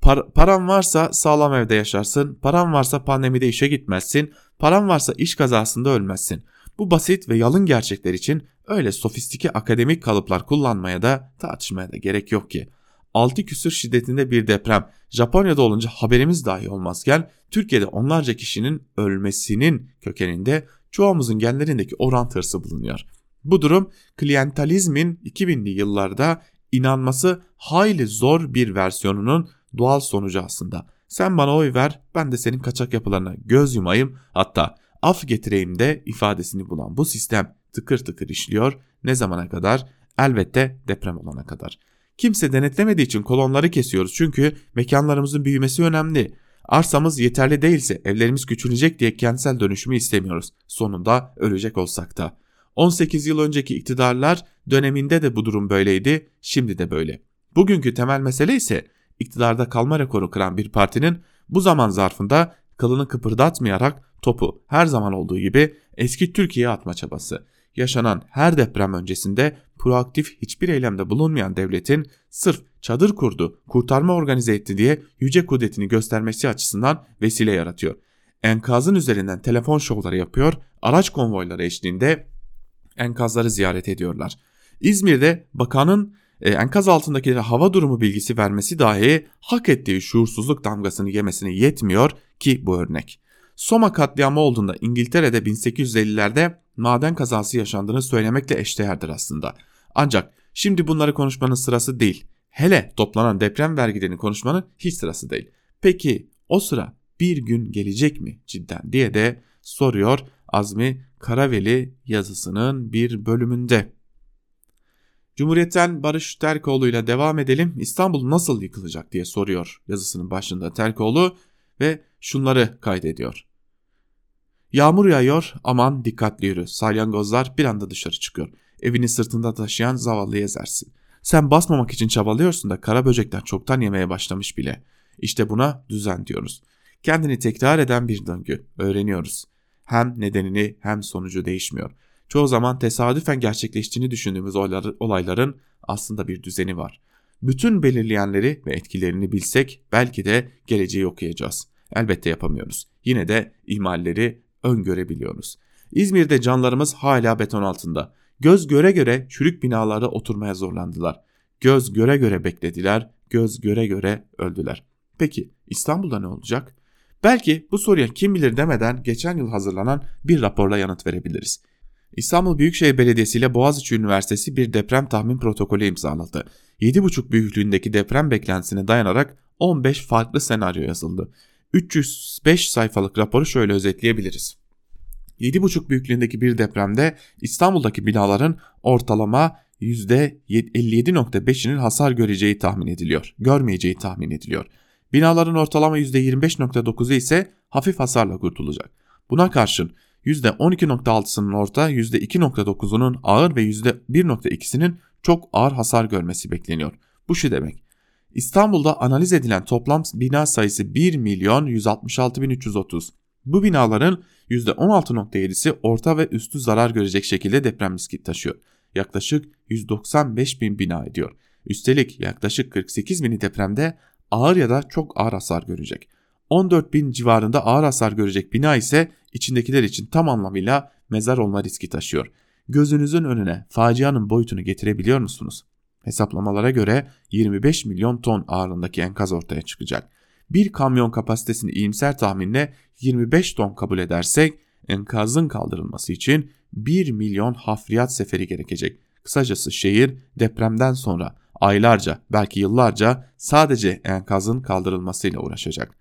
Par paran varsa sağlam evde yaşarsın, paran varsa pandemide işe gitmezsin, paran varsa iş kazasında ölmezsin. Bu basit ve yalın gerçekler için öyle sofistike akademik kalıplar kullanmaya da tartışmaya da gerek yok ki. 6 küsür şiddetinde bir deprem Japonya'da olunca haberimiz dahi olmazken Türkiye'de onlarca kişinin ölmesinin kökeninde çoğumuzun genlerindeki orant hırsı bulunuyor. Bu durum klientalizmin 2000'li yıllarda inanması hayli zor bir versiyonunun doğal sonucu aslında. Sen bana oy ver ben de senin kaçak yapılarına göz yumayım hatta af getireyim de ifadesini bulan bu sistem tıkır tıkır işliyor. Ne zamana kadar? Elbette deprem olana kadar. Kimse denetlemediği için kolonları kesiyoruz çünkü mekanlarımızın büyümesi önemli. Arsamız yeterli değilse evlerimiz küçülecek diye kentsel dönüşümü istemiyoruz. Sonunda ölecek olsak da. 18 yıl önceki iktidarlar döneminde de bu durum böyleydi, şimdi de böyle. Bugünkü temel mesele ise iktidarda kalma rekoru kıran bir partinin bu zaman zarfında kılını kıpırdatmayarak topu her zaman olduğu gibi eski Türkiye'ye atma çabası. Yaşanan her deprem öncesinde proaktif hiçbir eylemde bulunmayan devletin sırf çadır kurdu, kurtarma organize etti diye yüce kudretini göstermesi açısından vesile yaratıyor. Enkazın üzerinden telefon şovları yapıyor, araç konvoyları eşliğinde enkazları ziyaret ediyorlar. İzmir'de bakanın e, enkaz altındakilere hava durumu bilgisi vermesi dahi hak ettiği şuursuzluk damgasını yemesine yetmiyor ki bu örnek. Soma katliamı olduğunda İngiltere'de 1850'lerde maden kazası yaşandığını söylemekle eşdeğerdir aslında. Ancak şimdi bunları konuşmanın sırası değil. Hele toplanan deprem vergilerini konuşmanın hiç sırası değil. Peki o sıra bir gün gelecek mi cidden diye de soruyor Azmi Karaveli yazısının bir bölümünde. Cumhuriyet'ten Barış Terkoğlu ile devam edelim. İstanbul nasıl yıkılacak diye soruyor yazısının başında Terkoğlu ve şunları kaydediyor. Yağmur yağıyor aman dikkatli yürü. Salyangozlar bir anda dışarı çıkıyor. Evini sırtında taşıyan zavallıyı ezersin. Sen basmamak için çabalıyorsun da kara böcekler çoktan yemeye başlamış bile. İşte buna düzen diyoruz. Kendini tekrar eden bir döngü. Öğreniyoruz. Hem nedenini hem sonucu değişmiyor. Çoğu zaman tesadüfen gerçekleştiğini düşündüğümüz olayların aslında bir düzeni var. Bütün belirleyenleri ve etkilerini bilsek belki de geleceği okuyacağız. Elbette yapamıyoruz. Yine de ihmalleri öngörebiliyoruz. İzmir'de canlarımız hala beton altında. Göz göre göre çürük binalarda oturmaya zorlandılar. Göz göre göre beklediler, göz göre göre öldüler. Peki İstanbul'da ne olacak? Belki bu soruya kim bilir demeden geçen yıl hazırlanan bir raporla yanıt verebiliriz. İstanbul Büyükşehir Belediyesi ile Boğaziçi Üniversitesi bir deprem tahmin protokolü imzaladı. 7,5 büyüklüğündeki deprem beklentisine dayanarak 15 farklı senaryo yazıldı. 305 sayfalık raporu şöyle özetleyebiliriz. 7,5 büyüklüğündeki bir depremde İstanbul'daki binaların ortalama %57.5'inin hasar göreceği tahmin ediliyor. Görmeyeceği tahmin ediliyor. Binaların ortalama %25.9'u ise hafif hasarla kurtulacak. Buna karşın %12.6'sının orta, %2.9'unun ağır ve %1.2'sinin çok ağır hasar görmesi bekleniyor. Bu şu demek. İstanbul'da analiz edilen toplam bina sayısı 1 milyon 166 bin 330. Bu binaların %16.7'si orta ve üstü zarar görecek şekilde deprem riski taşıyor. Yaklaşık 195 bin bina ediyor. Üstelik yaklaşık 48 bini depremde ağır ya da çok ağır hasar görecek. 14 bin civarında ağır hasar görecek bina ise içindekiler için tam anlamıyla mezar olma riski taşıyor. Gözünüzün önüne facianın boyutunu getirebiliyor musunuz? Hesaplamalara göre 25 milyon ton ağırlığındaki enkaz ortaya çıkacak. Bir kamyon kapasitesini iyimser tahminle 25 ton kabul edersek enkazın kaldırılması için 1 milyon hafriyat seferi gerekecek. Kısacası şehir depremden sonra aylarca belki yıllarca sadece enkazın kaldırılmasıyla uğraşacak.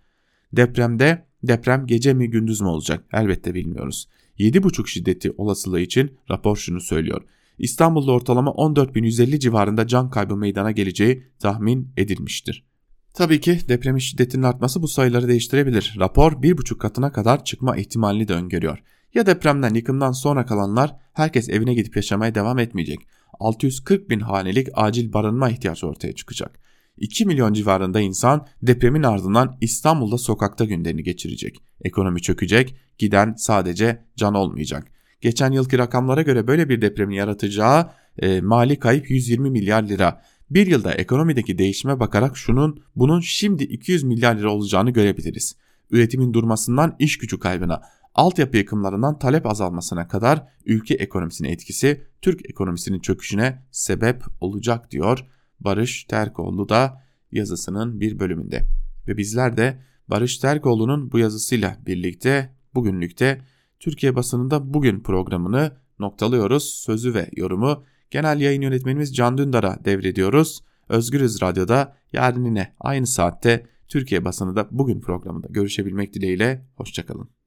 Depremde deprem gece mi gündüz mü olacak elbette bilmiyoruz. 7,5 şiddeti olasılığı için rapor şunu söylüyor. İstanbul'da ortalama 14.150 civarında can kaybı meydana geleceği tahmin edilmiştir. Tabii ki depremin şiddetinin artması bu sayıları değiştirebilir. Rapor 1,5 katına kadar çıkma ihtimalini de öngörüyor. Ya depremden yıkımdan sonra kalanlar herkes evine gidip yaşamaya devam etmeyecek. 640 bin hanelik acil barınma ihtiyacı ortaya çıkacak. 2 milyon civarında insan depremin ardından İstanbul'da sokakta günlerini geçirecek. Ekonomi çökecek, giden sadece can olmayacak. Geçen yılki rakamlara göre böyle bir depremin yaratacağı e, mali kayıp 120 milyar lira. Bir yılda ekonomideki değişime bakarak şunun bunun şimdi 200 milyar lira olacağını görebiliriz. Üretimin durmasından iş gücü kaybına, altyapı yıkımlarından talep azalmasına kadar ülke ekonomisine etkisi Türk ekonomisinin çöküşüne sebep olacak diyor Barış Terkoğlu da yazısının bir bölümünde. Ve bizler de Barış Terkoğlu'nun bu yazısıyla birlikte bugünlükte Türkiye basınında bugün programını noktalıyoruz. Sözü ve yorumu genel yayın yönetmenimiz Can Dündar'a devrediyoruz. Özgürüz Radyo'da yarın yine aynı saatte Türkiye basını da bugün programında görüşebilmek dileğiyle. Hoşçakalın.